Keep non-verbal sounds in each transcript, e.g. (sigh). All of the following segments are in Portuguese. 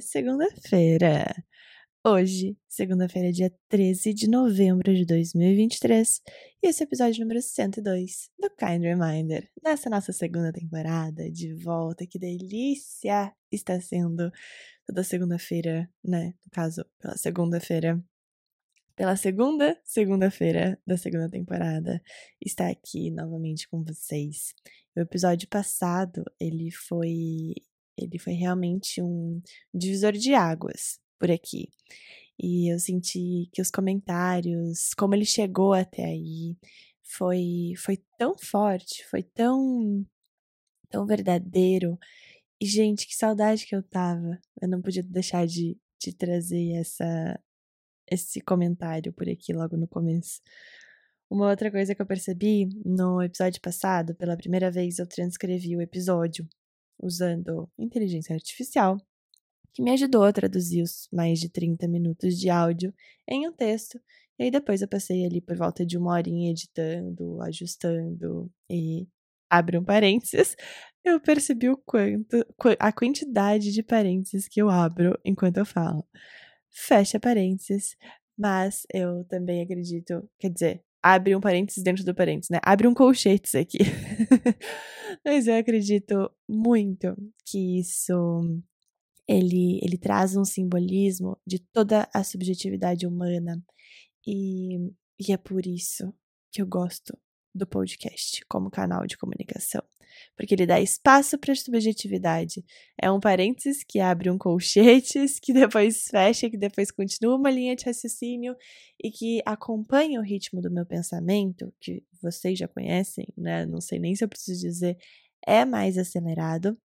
Segunda-feira. Hoje, segunda-feira, dia 13 de novembro de 2023, e esse é o episódio número 102 do Kind Reminder. Nessa nossa segunda temporada, de volta, que delícia está sendo toda segunda-feira, né? No caso, pela segunda-feira pela segunda segunda-feira da segunda temporada, estar aqui novamente com vocês. O episódio passado, ele foi ele foi realmente um divisor de águas por aqui. E eu senti que os comentários, como ele chegou até aí, foi foi tão forte, foi tão tão verdadeiro. E gente, que saudade que eu tava. Eu não podia deixar de, de trazer essa esse comentário por aqui logo no começo. Uma outra coisa que eu percebi no episódio passado, pela primeira vez eu transcrevi o episódio usando inteligência artificial, que me ajudou a traduzir os mais de 30 minutos de áudio em um texto. E aí depois eu passei ali por volta de uma horinha editando, ajustando e abre um parênteses, (laughs) eu percebi o quanto, a quantidade de parênteses que eu abro enquanto eu falo fecha parênteses, mas eu também acredito, quer dizer, abre um parênteses dentro do parênteses, né? Abre um colchetes aqui. (laughs) mas eu acredito muito que isso ele, ele traz um simbolismo de toda a subjetividade humana e, e é por isso que eu gosto do podcast como canal de comunicação porque ele dá espaço para a subjetividade. É um parênteses que abre um colchetes, (laughs) que depois fecha, que depois continua uma linha de raciocínio e que acompanha o ritmo do meu pensamento, que vocês já conhecem, né? Não sei nem se eu preciso dizer, é mais acelerado.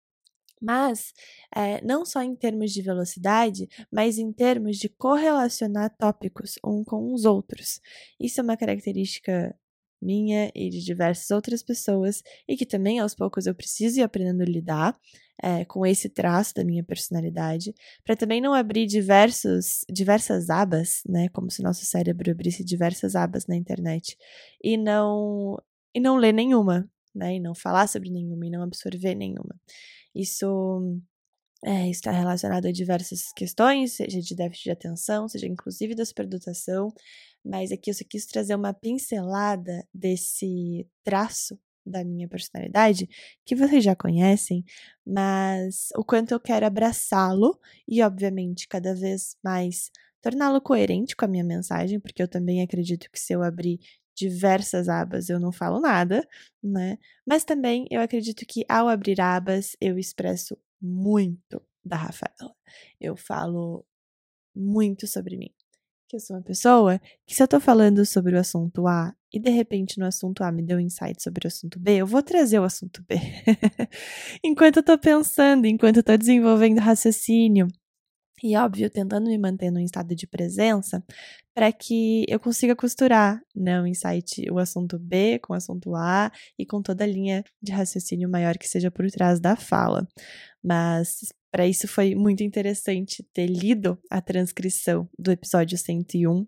Mas, é, não só em termos de velocidade, mas em termos de correlacionar tópicos um com os outros. Isso é uma característica minha e de diversas outras pessoas, e que também aos poucos eu preciso ir aprendendo a lidar é, com esse traço da minha personalidade, para também não abrir diversos, diversas abas, né, como se nosso cérebro abrisse diversas abas na internet, e não, e não ler nenhuma, né, e não falar sobre nenhuma, e não absorver nenhuma. Isso é, está relacionado a diversas questões, seja de déficit de atenção, seja inclusive da superdotação, mas aqui eu só quis trazer uma pincelada desse traço da minha personalidade, que vocês já conhecem, mas o quanto eu quero abraçá-lo e, obviamente, cada vez mais torná-lo coerente com a minha mensagem, porque eu também acredito que se eu abrir diversas abas eu não falo nada, né? Mas também eu acredito que ao abrir abas eu expresso muito da Rafaela. Eu falo muito sobre mim que eu sou uma pessoa que se eu tô falando sobre o assunto A e de repente no assunto A me deu um insight sobre o assunto B, eu vou trazer o assunto B. (laughs) enquanto eu tô pensando, enquanto eu tô desenvolvendo raciocínio. E óbvio, tentando me manter num estado de presença para que eu consiga costurar né, o insight, o assunto B com o assunto A e com toda a linha de raciocínio maior que seja por trás da fala. Mas para isso foi muito interessante ter lido a transcrição do episódio 101,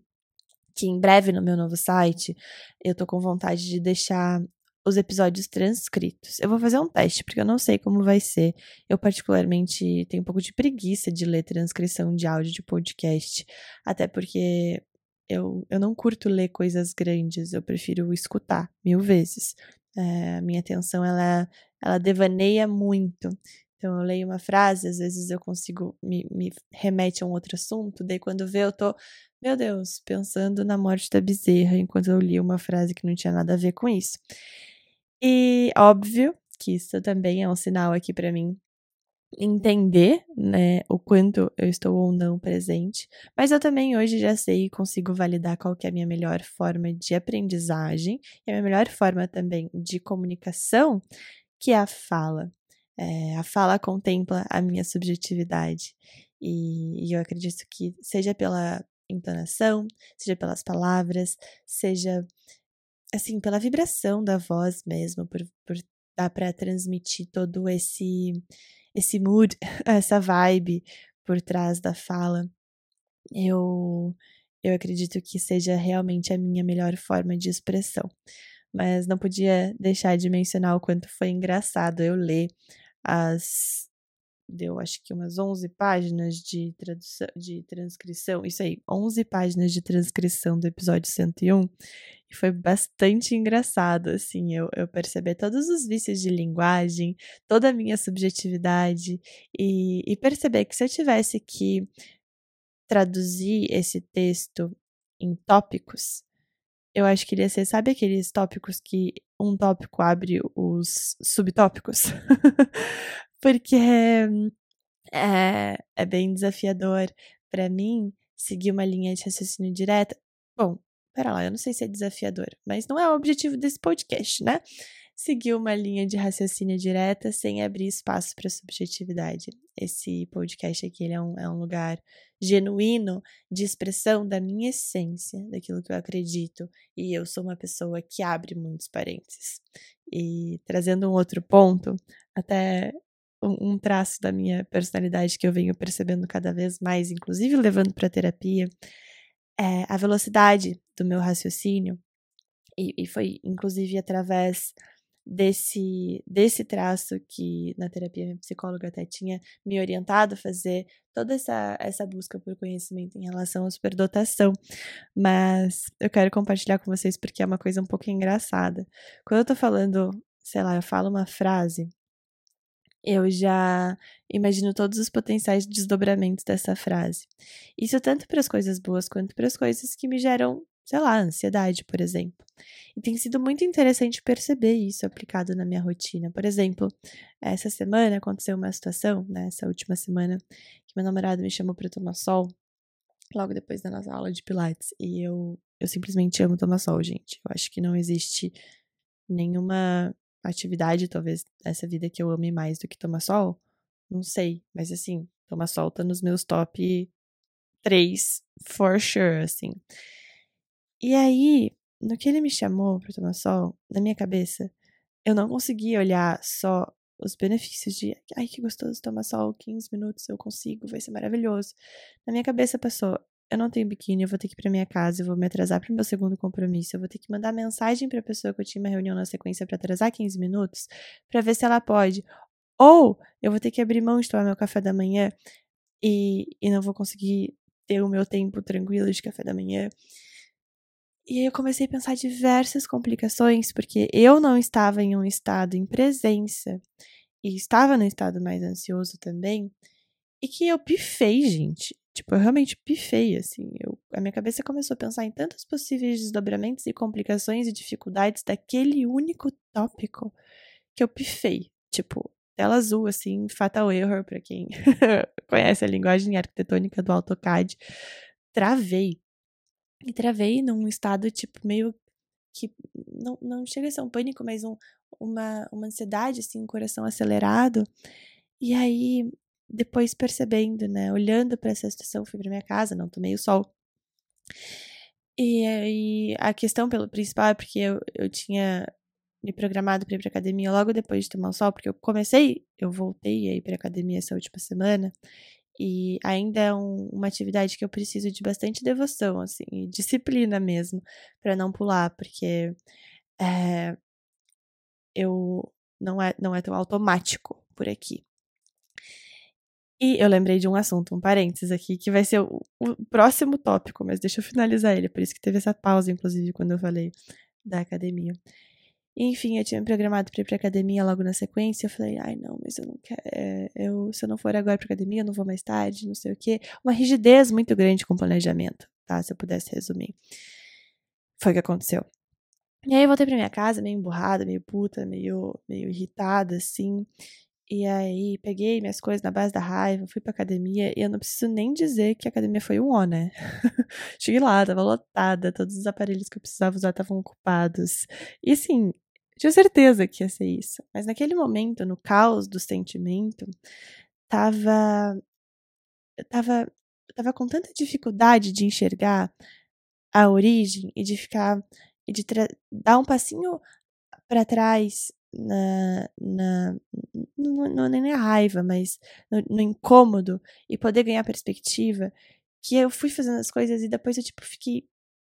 que em breve no meu novo site eu tô com vontade de deixar os episódios transcritos. Eu vou fazer um teste, porque eu não sei como vai ser. Eu, particularmente, tenho um pouco de preguiça de ler transcrição de áudio de podcast, até porque eu, eu não curto ler coisas grandes, eu prefiro escutar mil vezes. É, a minha atenção, ela, ela devaneia muito. Então, eu leio uma frase, às vezes eu consigo me, me remete a um outro assunto, daí quando vê, eu tô, meu Deus, pensando na morte da bezerra, enquanto eu li uma frase que não tinha nada a ver com isso. E óbvio que isso também é um sinal aqui para mim entender, né, o quanto eu estou ou não presente, mas eu também hoje já sei e consigo validar qual que é a minha melhor forma de aprendizagem e a minha melhor forma também de comunicação, que é a fala. É, a fala contempla a minha subjetividade. E, e eu acredito que, seja pela entonação, seja pelas palavras, seja assim, pela vibração da voz mesmo, por, por dar para transmitir todo esse esse mood, (laughs) essa vibe por trás da fala. Eu eu acredito que seja realmente a minha melhor forma de expressão. Mas não podia deixar de mencionar o quanto foi engraçado eu ler as deu acho que umas 11 páginas de tradução, de transcrição, isso aí, 11 páginas de transcrição do episódio 101, e foi bastante engraçado, assim, eu, eu perceber todos os vícios de linguagem, toda a minha subjetividade, e, e perceber que se eu tivesse que traduzir esse texto em tópicos, eu acho que iria ser, sabe aqueles tópicos que um tópico abre os subtópicos? (laughs) Porque é, é bem desafiador para mim seguir uma linha de raciocínio direta. Bom, pera lá, eu não sei se é desafiador, mas não é o objetivo desse podcast, né? Seguir uma linha de raciocínio direta sem abrir espaço para subjetividade. Esse podcast aqui é, um, é um lugar genuíno de expressão da minha essência, daquilo que eu acredito. E eu sou uma pessoa que abre muitos parênteses. E trazendo um outro ponto, até um, traço da minha personalidade que eu venho percebendo cada vez mais, inclusive levando para terapia, é a velocidade do meu raciocínio. E, e foi inclusive através desse, desse traço que na terapia minha psicóloga até tinha me orientado a fazer toda essa, essa busca por conhecimento em relação à superdotação. Mas eu quero compartilhar com vocês porque é uma coisa um pouco engraçada. Quando eu tô falando, sei lá, eu falo uma frase, eu já imagino todos os potenciais desdobramentos dessa frase. Isso tanto para as coisas boas quanto para as coisas que me geram sei lá, ansiedade, por exemplo. E tem sido muito interessante perceber isso aplicado na minha rotina. Por exemplo, essa semana aconteceu uma situação, né, última semana, que meu namorado me chamou para tomar sol, logo depois da nossa aula de pilates, e eu eu simplesmente amo tomar sol, gente. Eu acho que não existe nenhuma atividade, talvez, nessa vida que eu ame mais do que tomar sol. Não sei, mas assim, tomar sol tá nos meus top 3, for sure, assim. E aí, no que ele me chamou para tomar sol, na minha cabeça, eu não conseguia olhar só os benefícios de, ai que gostoso tomar sol, 15 minutos eu consigo, vai ser maravilhoso. Na minha cabeça passou, eu não tenho biquíni, eu vou ter que ir para minha casa, eu vou me atrasar para o meu segundo compromisso, eu vou ter que mandar mensagem para a pessoa que eu tinha uma reunião na sequência para atrasar 15 minutos, para ver se ela pode. Ou eu vou ter que abrir mão de tomar meu café da manhã e, e não vou conseguir ter o meu tempo tranquilo de café da manhã. E aí eu comecei a pensar diversas complicações, porque eu não estava em um estado em presença e estava no estado mais ansioso também, e que eu pifei, gente. Tipo, eu realmente pifei, assim. Eu, a minha cabeça começou a pensar em tantos possíveis desdobramentos e complicações e dificuldades daquele único tópico que eu pifei. Tipo, tela azul, assim, fatal error, para quem (laughs) conhece a linguagem arquitetônica do AutoCAD. Travei e travei num estado, tipo, meio que. Não, não chega a ser um pânico, mas um, uma, uma ansiedade, assim, um coração acelerado. E aí, depois percebendo, né, olhando para essa situação, fui para minha casa, não tomei o sol. E a questão pelo principal é porque eu, eu tinha me programado para ir para academia logo depois de tomar o sol, porque eu comecei, eu voltei a ir para academia essa última semana, e ainda é um, uma atividade que eu preciso de bastante devoção, assim, disciplina mesmo, para não pular, porque é, eu não é, não é tão automático por aqui. E eu lembrei de um assunto, um parênteses aqui, que vai ser o, o próximo tópico, mas deixa eu finalizar ele, por isso que teve essa pausa, inclusive, quando eu falei da academia. Enfim, eu tinha me programado para ir pra academia logo na sequência. Eu falei, ai, não, mas eu não quero. É, eu, se eu não for agora pra academia, eu não vou mais tarde, não sei o quê. Uma rigidez muito grande com o planejamento, tá? Se eu pudesse resumir. Foi o que aconteceu. E aí eu voltei pra minha casa, meio emburrada, meio puta, meio, meio irritada, assim. E aí peguei minhas coisas na base da raiva, fui pra academia e eu não preciso nem dizer que a academia foi um ó, né? (laughs) Cheguei lá, tava lotada, todos os aparelhos que eu precisava usar estavam ocupados. E assim, tinha certeza que ia ser isso. Mas naquele momento, no caos do sentimento, tava. Eu tava, eu tava com tanta dificuldade de enxergar a origem e de ficar. e de dar um passinho para trás na, na não, não nem na raiva, mas no, no, incômodo e poder ganhar perspectiva, que eu fui fazendo as coisas e depois eu tipo fiquei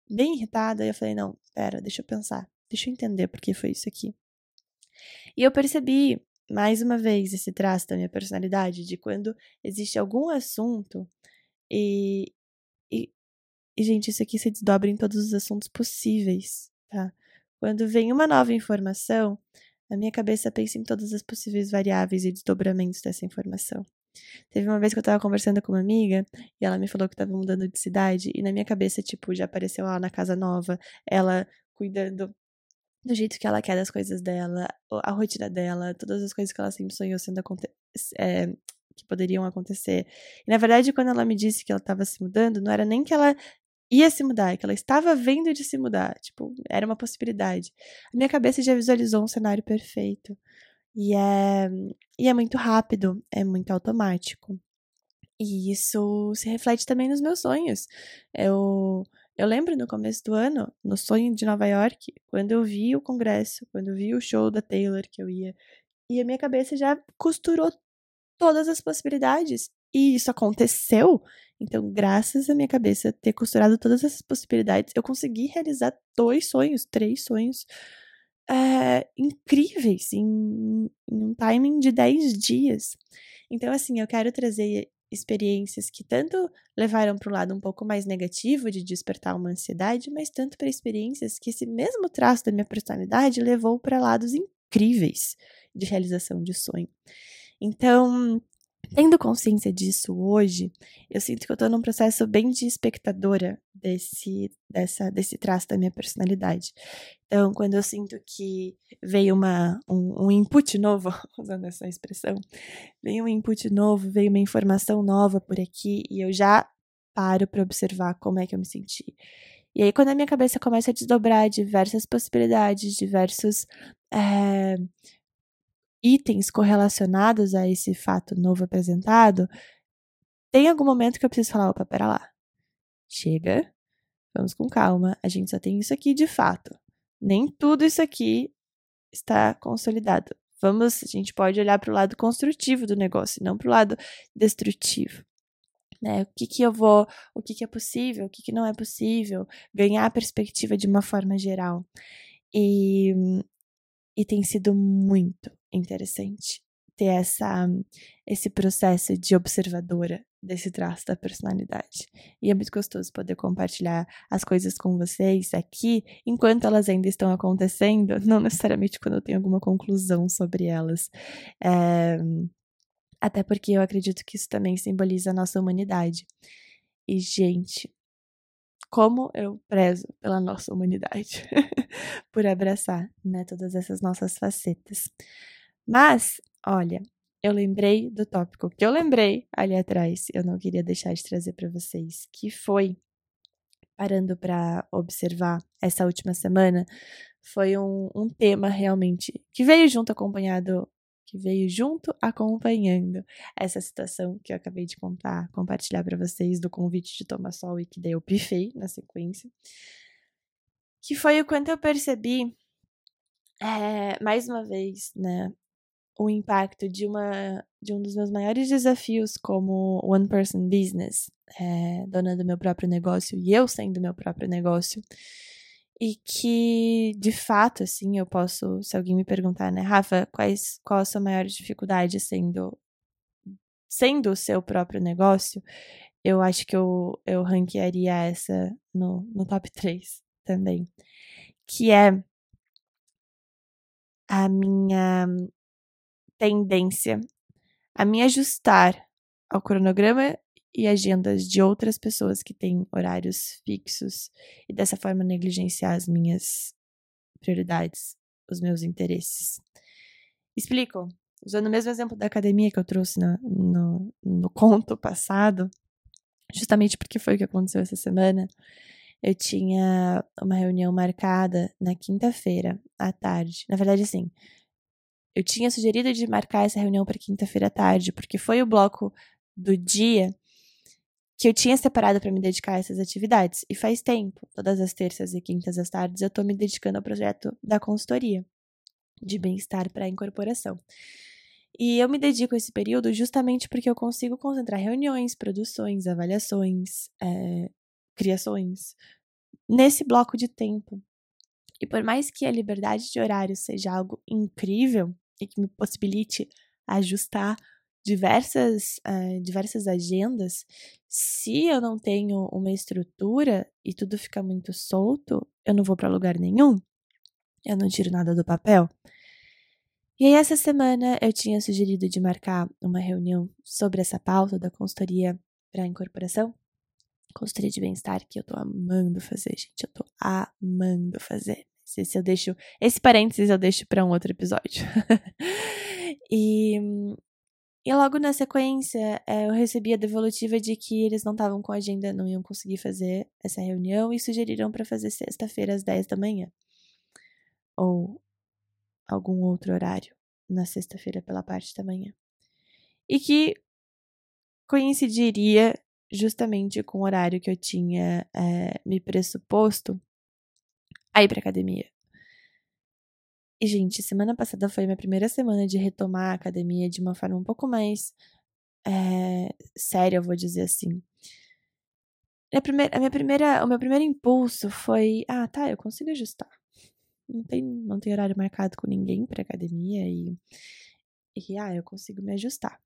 bem irritada e eu falei, não, pera, deixa eu pensar. Deixa eu entender por que foi isso aqui. E eu percebi mais uma vez, esse traço da minha personalidade, de quando existe algum assunto e, e, e, gente, isso aqui se desdobra em todos os assuntos possíveis, tá? Quando vem uma nova informação, a minha cabeça pensa em todas as possíveis variáveis e desdobramentos dessa informação. Teve uma vez que eu tava conversando com uma amiga e ela me falou que tava mudando de cidade e na minha cabeça, tipo, já apareceu lá na casa nova, ela cuidando do jeito que ela quer das coisas dela, a rotina dela, todas as coisas que ela sempre sonhou sendo é, que poderiam acontecer. E na verdade, quando ela me disse que ela estava se mudando, não era nem que ela ia se mudar, que ela estava vendo de se mudar. Tipo, era uma possibilidade. A minha cabeça já visualizou um cenário perfeito. E é, e é muito rápido, é muito automático. E isso se reflete também nos meus sonhos. Eu eu lembro no começo do ano, no sonho de Nova York, quando eu vi o congresso, quando eu vi o show da Taylor que eu ia, e a minha cabeça já costurou todas as possibilidades. E isso aconteceu. Então, graças à minha cabeça ter costurado todas essas possibilidades, eu consegui realizar dois sonhos, três sonhos é, incríveis em, em um timing de 10 dias. Então, assim, eu quero trazer experiências que tanto levaram para o lado um pouco mais negativo de despertar uma ansiedade, mas tanto para experiências que esse mesmo traço da minha personalidade levou para lados incríveis de realização de sonho. Então, Tendo consciência disso hoje, eu sinto que eu tô num processo bem de espectadora desse, dessa, desse traço da minha personalidade. Então, quando eu sinto que veio uma, um, um input novo, (laughs) usando essa expressão, veio um input novo, veio uma informação nova por aqui, e eu já paro para observar como é que eu me senti. E aí, quando a minha cabeça começa a desdobrar diversas possibilidades, diversos é, itens correlacionados a esse fato novo apresentado, tem algum momento que eu preciso falar, opa, pera lá. Chega, vamos com calma, a gente só tem isso aqui de fato. Nem tudo isso aqui está consolidado. Vamos, a gente pode olhar para o lado construtivo do negócio, não para o lado destrutivo. Né? O que, que eu vou, o que, que é possível, o que, que não é possível, ganhar a perspectiva de uma forma geral. E, e tem sido muito, interessante ter essa, esse processo de observadora desse traço da personalidade. E é muito gostoso poder compartilhar as coisas com vocês aqui, enquanto elas ainda estão acontecendo, (laughs) não necessariamente quando eu tenho alguma conclusão sobre elas. É, até porque eu acredito que isso também simboliza a nossa humanidade. E, gente, como eu prezo pela nossa humanidade, (laughs) por abraçar né, todas essas nossas facetas. Mas, olha, eu lembrei do tópico que eu lembrei ali atrás, eu não queria deixar de trazer para vocês, que foi parando para observar essa última semana, foi um, um tema realmente que veio junto acompanhado, que veio junto acompanhando essa situação que eu acabei de contar, compartilhar para vocês do convite de tomar sol e que daí eu pifei na sequência, que foi o quanto eu percebi, é, mais uma vez, né, o impacto de uma de um dos meus maiores desafios como one person business, é, dona do meu próprio negócio e eu sendo meu próprio negócio. E que, de fato, assim, eu posso, se alguém me perguntar, né, Rafa, quais, qual a sua maior dificuldade sendo sendo o seu próprio negócio, eu acho que eu, eu ranquearia essa no, no top 3 também. Que é a minha tendência a me ajustar ao cronograma e agendas de outras pessoas que têm horários fixos e dessa forma negligenciar as minhas prioridades, os meus interesses. Explico. Usando o mesmo exemplo da academia que eu trouxe no, no, no conto passado, justamente porque foi o que aconteceu essa semana, eu tinha uma reunião marcada na quinta-feira à tarde. Na verdade, assim, eu tinha sugerido de marcar essa reunião para quinta-feira à tarde, porque foi o bloco do dia que eu tinha separado para me dedicar a essas atividades. E faz tempo, todas as terças e quintas às tardes, eu estou me dedicando ao projeto da consultoria de bem-estar para a incorporação. E eu me dedico a esse período justamente porque eu consigo concentrar reuniões, produções, avaliações, é, criações nesse bloco de tempo. E por mais que a liberdade de horário seja algo incrível, que me possibilite ajustar diversas, uh, diversas agendas, se eu não tenho uma estrutura e tudo fica muito solto, eu não vou para lugar nenhum, eu não tiro nada do papel. E aí, essa semana eu tinha sugerido de marcar uma reunião sobre essa pauta da consultoria para incorporação, consultoria de bem-estar, que eu tô amando fazer, gente, eu tô amando fazer. Esse eu deixo, esse parênteses eu deixo para um outro episódio. (laughs) e e logo na sequência, é, eu recebi a devolutiva de que eles não estavam com agenda, não iam conseguir fazer essa reunião e sugeriram para fazer sexta-feira às 10 da manhã. Ou algum outro horário na sexta-feira pela parte da manhã. E que coincidiria justamente com o horário que eu tinha é, me pressuposto a ir pra academia. E, gente, semana passada foi minha primeira semana de retomar a academia de uma forma um pouco mais é, séria, eu vou dizer assim. A, primeira, a minha primeira, o meu primeiro impulso foi: ah, tá, eu consigo ajustar. Não tem, não tem horário marcado com ninguém pra academia e, e, ah, eu consigo me ajustar.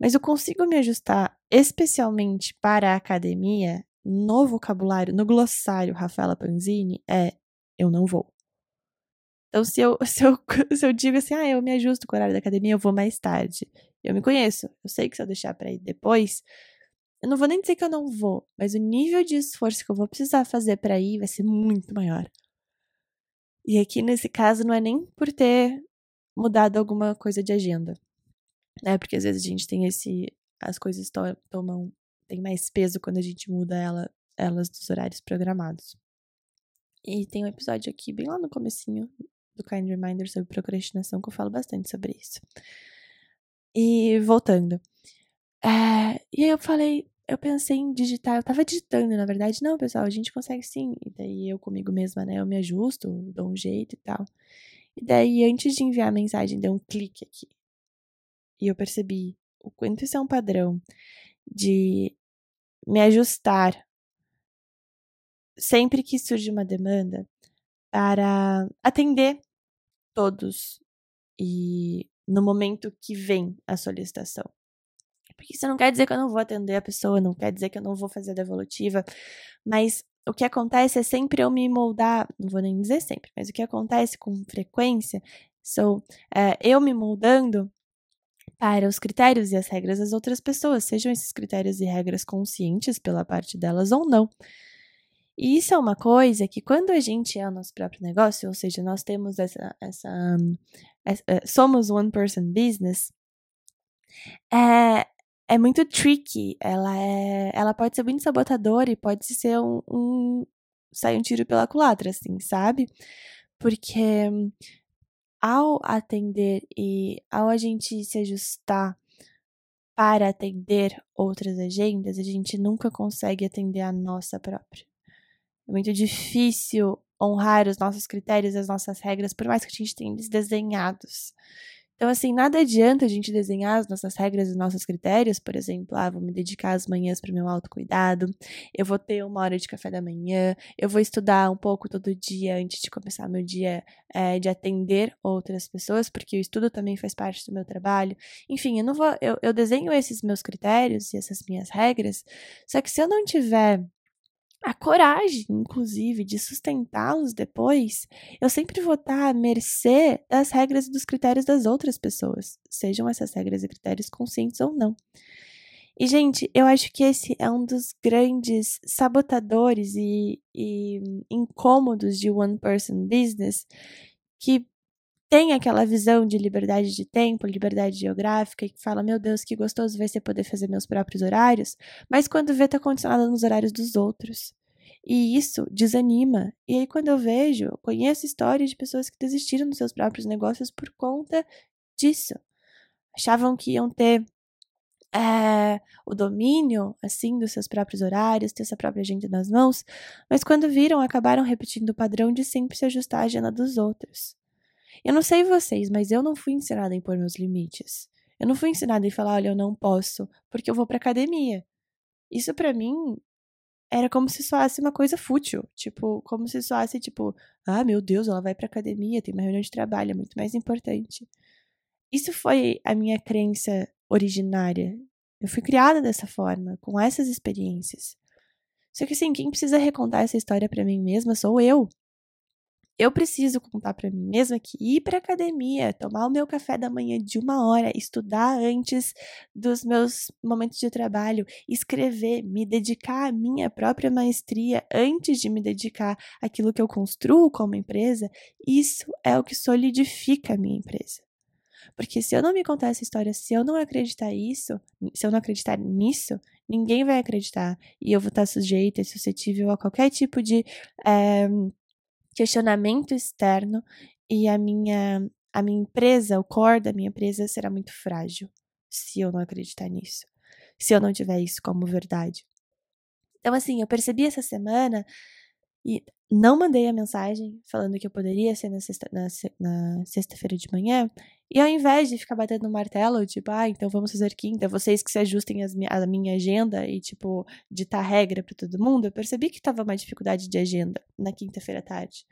Mas eu consigo me ajustar especialmente para a academia no vocabulário, no glossário Rafaela Panzini, é eu não vou. Então, se eu, (laughs) se eu, se eu digo assim, ah, eu me ajusto com o horário da academia, eu vou mais tarde. Eu me conheço. Eu sei que se eu deixar pra ir depois, eu não vou nem dizer que eu não vou, mas o nível de esforço que eu vou precisar fazer para ir vai ser muito maior. E aqui, nesse caso, não é nem por ter mudado alguma coisa de agenda. Né? Porque às vezes a gente tem esse. As coisas to tomam. Tem mais peso quando a gente muda ela, elas dos horários programados. E tem um episódio aqui, bem lá no comecinho, do Kind Reminder sobre procrastinação, que eu falo bastante sobre isso. E voltando. É, e aí eu falei, eu pensei em digitar, eu tava digitando, na verdade, não, pessoal, a gente consegue sim. E daí eu comigo mesma, né, eu me ajusto, dou um jeito e tal. E daí, antes de enviar a mensagem, deu um clique aqui. E eu percebi o quanto isso é um padrão de me ajustar sempre que surge uma demanda para atender todos e no momento que vem a solicitação. Porque isso não quer dizer que eu não vou atender a pessoa, não quer dizer que eu não vou fazer a devolutiva, mas o que acontece é sempre eu me moldar, não vou nem dizer sempre, mas o que acontece com frequência sou é, eu me moldando para os critérios e as regras das outras pessoas, sejam esses critérios e regras conscientes pela parte delas ou não. E isso é uma coisa que quando a gente é o nosso próprio negócio, ou seja, nós temos essa, essa, essa eh, somos one person business, é, é muito tricky. Ela é, ela pode ser muito sabotadora e pode ser um, um sair um tiro pela culatra, assim, sabe? Porque ao atender e ao a gente se ajustar para atender outras agendas, a gente nunca consegue atender a nossa própria. É muito difícil honrar os nossos critérios, as nossas regras, por mais que a gente tenha eles desenhados. Então, assim, nada adianta a gente desenhar as nossas regras e nossos critérios, por exemplo, ah, vou me dedicar às manhãs para o meu autocuidado, eu vou ter uma hora de café da manhã, eu vou estudar um pouco todo dia antes de começar meu dia é, de atender outras pessoas, porque o estudo também faz parte do meu trabalho. Enfim, eu não vou, eu, eu desenho esses meus critérios e essas minhas regras, só que se eu não tiver a coragem, inclusive, de sustentá-los depois, eu sempre vou estar à mercê das regras e dos critérios das outras pessoas, sejam essas regras e critérios conscientes ou não. E, gente, eu acho que esse é um dos grandes sabotadores e, e incômodos de one person business que tem aquela visão de liberdade de tempo, liberdade geográfica, e que fala, meu Deus, que gostoso vai ser poder fazer meus próprios horários, mas quando vê, tá condicionada nos horários dos outros. E isso desanima. E aí, quando eu vejo, conheço histórias de pessoas que desistiram dos seus próprios negócios por conta disso. Achavam que iam ter é, o domínio, assim, dos seus próprios horários, ter essa própria agenda nas mãos, mas quando viram, acabaram repetindo o padrão de sempre se ajustar à agenda dos outros. Eu não sei vocês, mas eu não fui ensinada a impor meus limites. Eu não fui ensinada a falar, olha, eu não posso, porque eu vou pra academia. Isso para mim era como se soasse uma coisa fútil. Tipo, como se soasse, tipo, ah, meu Deus, ela vai pra academia, tem uma reunião de trabalho, é muito mais importante. Isso foi a minha crença originária. Eu fui criada dessa forma, com essas experiências. Só que assim, quem precisa recontar essa história para mim mesma sou eu eu preciso contar para mim mesma que ir para academia, tomar o meu café da manhã de uma hora, estudar antes dos meus momentos de trabalho, escrever, me dedicar à minha própria maestria antes de me dedicar àquilo que eu construo como empresa, isso é o que solidifica a minha empresa. Porque se eu não me contar essa história, se eu não acreditar isso, se eu não acreditar nisso, ninguém vai acreditar. E eu vou estar sujeita e suscetível a qualquer tipo de é, questionamento externo e a minha a minha empresa, o core da minha empresa será muito frágil se eu não acreditar nisso, se eu não tiver isso como verdade. Então assim, eu percebi essa semana e não mandei a mensagem falando que eu poderia ser na sexta-feira na, na sexta de manhã. E ao invés de ficar batendo no martelo, tipo, ah, então vamos fazer quinta, vocês que se ajustem as, a minha agenda e, tipo, ditar regra para todo mundo, eu percebi que tava uma dificuldade de agenda na quinta-feira à tarde.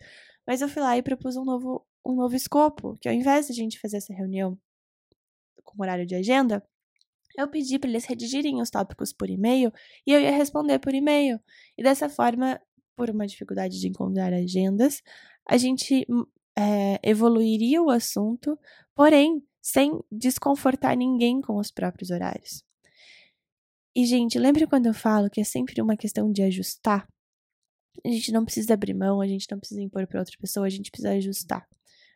Mas eu fui lá e propus um novo, um novo escopo, que ao invés de a gente fazer essa reunião com horário de agenda, eu pedi para eles redigirem os tópicos por e-mail e eu ia responder por e-mail. E dessa forma por uma dificuldade de encontrar agendas, a gente é, evoluiria o assunto, porém sem desconfortar ninguém com os próprios horários. E, gente, lembre quando eu falo que é sempre uma questão de ajustar? A gente não precisa abrir mão, a gente não precisa impor para outra pessoa, a gente precisa ajustar.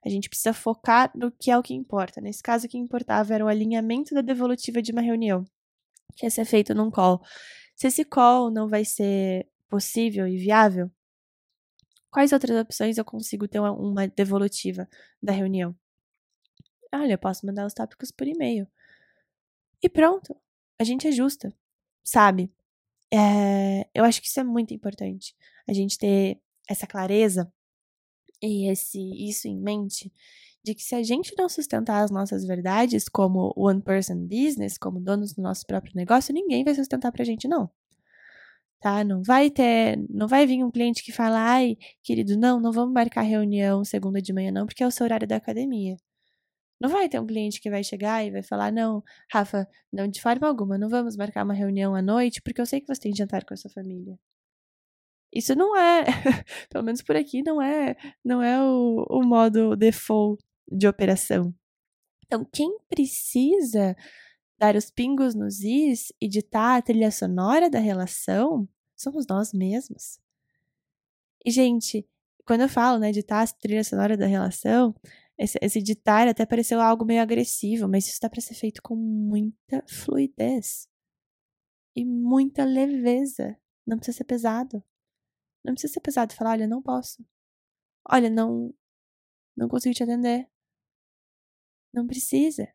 A gente precisa focar no que é o que importa. Nesse caso, o que importava era o alinhamento da devolutiva de uma reunião, que ia ser feito num call. Se esse call não vai ser possível e viável, quais outras opções eu consigo ter uma, uma devolutiva da reunião? Olha, eu posso mandar os tópicos por e-mail. E pronto, a gente ajusta, sabe? É, eu acho que isso é muito importante. A gente ter essa clareza e esse isso em mente de que se a gente não sustentar as nossas verdades como one person business, como donos do nosso próprio negócio, ninguém vai sustentar pra gente não tá? Não vai ter, não vai vir um cliente que fala, ai, querido, não, não vamos marcar reunião segunda de manhã não, porque é o seu horário da academia. Não vai ter um cliente que vai chegar e vai falar, não, Rafa, não, de forma alguma, não vamos marcar uma reunião à noite, porque eu sei que você tem jantar com a sua família. Isso não é, (laughs) pelo menos por aqui, não é, não é o, o modo default de operação. Então, quem precisa dar os pingos nos is e ditar a trilha sonora da relação somos nós mesmos. E, gente, quando eu falo, né, ditar a trilha sonora da relação, esse, esse ditar até pareceu algo meio agressivo, mas isso está para ser feito com muita fluidez e muita leveza. Não precisa ser pesado. Não precisa ser pesado falar, olha, não posso. Olha, não não consigo te atender. Não precisa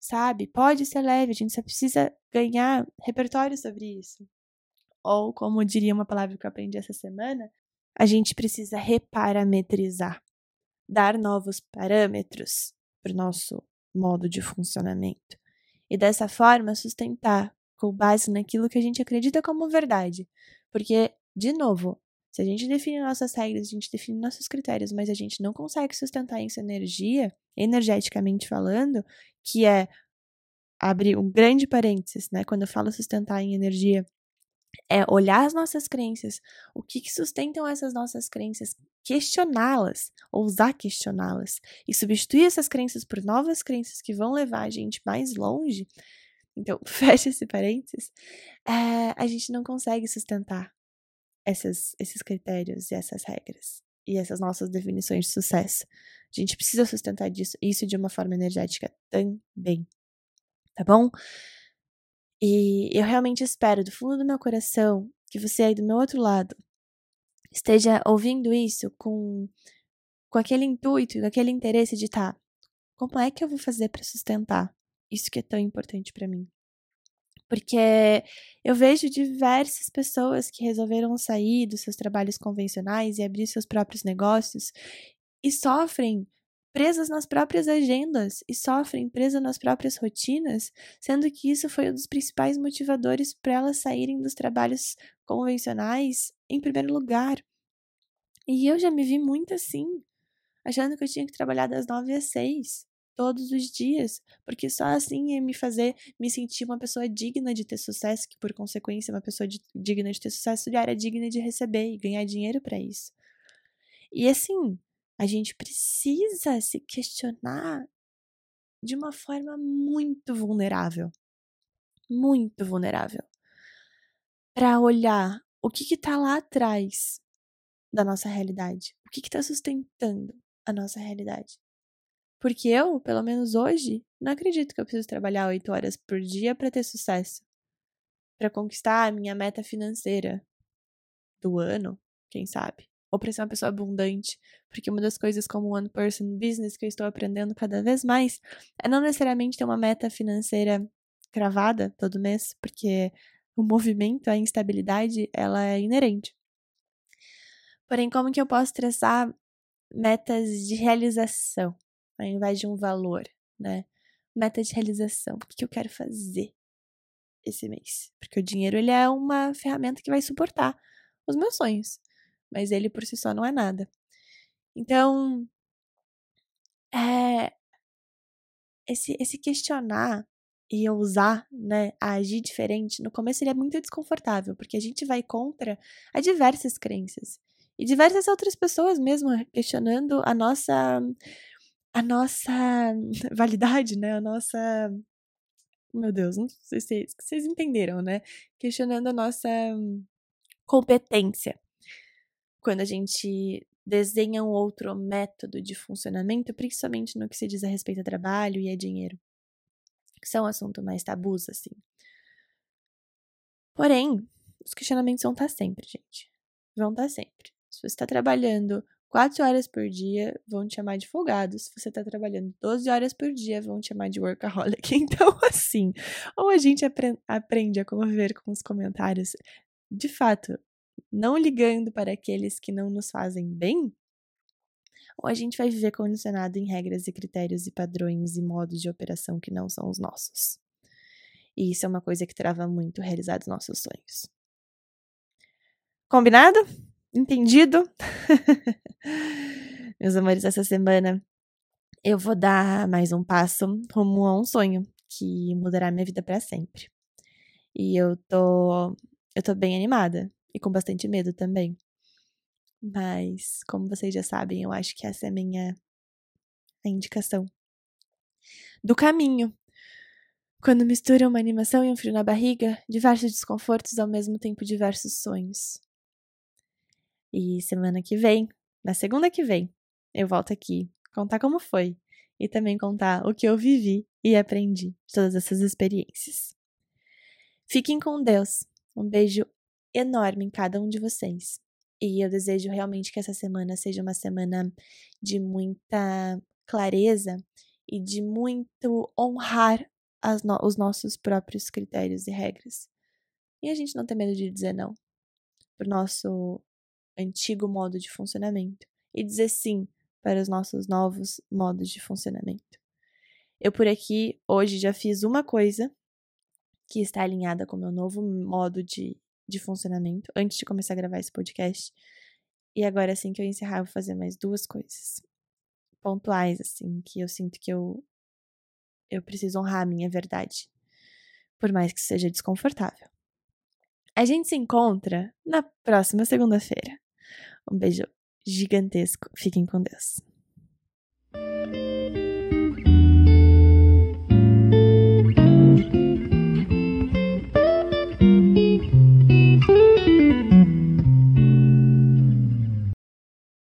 sabe? Pode ser leve, a gente só precisa ganhar repertório sobre isso. Ou, como diria uma palavra que eu aprendi essa semana, a gente precisa reparametrizar, dar novos parâmetros para o nosso modo de funcionamento. E dessa forma sustentar com base naquilo que a gente acredita como verdade. Porque, de novo, se a gente define nossas regras, a gente define nossos critérios, mas a gente não consegue sustentar essa energia, energeticamente falando, que é abrir um grande parênteses, né? Quando eu falo sustentar em energia, é olhar as nossas crenças, o que, que sustentam essas nossas crenças, questioná-las, ousar questioná-las e substituir essas crenças por novas crenças que vão levar a gente mais longe. Então, (laughs) fecha esse parênteses. É, a gente não consegue sustentar essas, esses critérios e essas regras e essas nossas definições de sucesso. A gente precisa sustentar disso, isso de uma forma energética também. Tá bom? E eu realmente espero, do fundo do meu coração, que você aí do meu outro lado esteja ouvindo isso com, com aquele intuito, com aquele interesse de tá, como é que eu vou fazer para sustentar isso que é tão importante para mim? Porque eu vejo diversas pessoas que resolveram sair dos seus trabalhos convencionais e abrir seus próprios negócios e sofrem presas nas próprias agendas e sofrem presas nas próprias rotinas, sendo que isso foi um dos principais motivadores para elas saírem dos trabalhos convencionais em primeiro lugar. E eu já me vi muito assim, achando que eu tinha que trabalhar das nove às seis todos os dias, porque só assim ia me fazer me sentir uma pessoa digna de ter sucesso, que por consequência uma pessoa de, digna de ter sucesso já era digna de receber e ganhar dinheiro para isso. E assim, a gente precisa se questionar de uma forma muito vulnerável. Muito vulnerável. Para olhar o que está lá atrás da nossa realidade. O que está sustentando a nossa realidade. Porque eu, pelo menos hoje, não acredito que eu preciso trabalhar oito horas por dia para ter sucesso. Para conquistar a minha meta financeira do ano, quem sabe? Ou para ser uma pessoa abundante. Porque uma das coisas como one person business que eu estou aprendendo cada vez mais é não necessariamente ter uma meta financeira cravada todo mês, porque o movimento, a instabilidade, ela é inerente. Porém, como que eu posso traçar metas de realização? ao invés de um valor, né? Meta de realização. O que eu quero fazer esse mês? Porque o dinheiro ele é uma ferramenta que vai suportar os meus sonhos, mas ele por si só não é nada. Então, é, esse, esse questionar e ousar, né, a agir diferente, no começo ele é muito desconfortável, porque a gente vai contra a diversas crenças e diversas outras pessoas mesmo questionando a nossa a nossa (laughs) validade, né? A nossa. Meu Deus, não sei se vocês entenderam, né? Questionando a nossa competência. Quando a gente desenha um outro método de funcionamento, principalmente no que se diz a respeito a trabalho e a dinheiro, que são assuntos mais tabus, assim. Porém, os questionamentos vão estar sempre, gente. Vão estar sempre. Se você está trabalhando 4 horas por dia vão te chamar de folgado. Se você tá trabalhando 12 horas por dia, vão te chamar de workaholic. (laughs) Então, assim, ou a gente aprende a conviver com os comentários, de fato, não ligando para aqueles que não nos fazem bem, ou a gente vai viver condicionado em regras e critérios e padrões e modos de operação que não são os nossos. E isso é uma coisa que trava muito realizar os nossos sonhos. Combinado? Entendido? (laughs) Meus amores, essa semana eu vou dar mais um passo rumo a um sonho que mudará minha vida para sempre. E eu tô eu tô bem animada e com bastante medo também. Mas, como vocês já sabem, eu acho que essa é a minha a indicação do caminho. Quando mistura uma animação e um frio na barriga, diversos desconfortos ao mesmo tempo diversos sonhos. E semana que vem, na segunda que vem, eu volto aqui contar como foi e também contar o que eu vivi e aprendi de todas essas experiências. Fiquem com Deus. Um beijo enorme em cada um de vocês. E eu desejo realmente que essa semana seja uma semana de muita clareza e de muito honrar no os nossos próprios critérios e regras. E a gente não ter medo de dizer não pro nosso antigo modo de funcionamento e dizer sim para os nossos novos modos de funcionamento. Eu por aqui hoje já fiz uma coisa que está alinhada com o meu novo modo de, de funcionamento antes de começar a gravar esse podcast. E agora, assim que eu encerrar, eu vou fazer mais duas coisas pontuais, assim, que eu sinto que eu, eu preciso honrar a minha verdade, por mais que seja desconfortável. A gente se encontra na próxima segunda-feira. Um beijo gigantesco. Fiquem com Deus.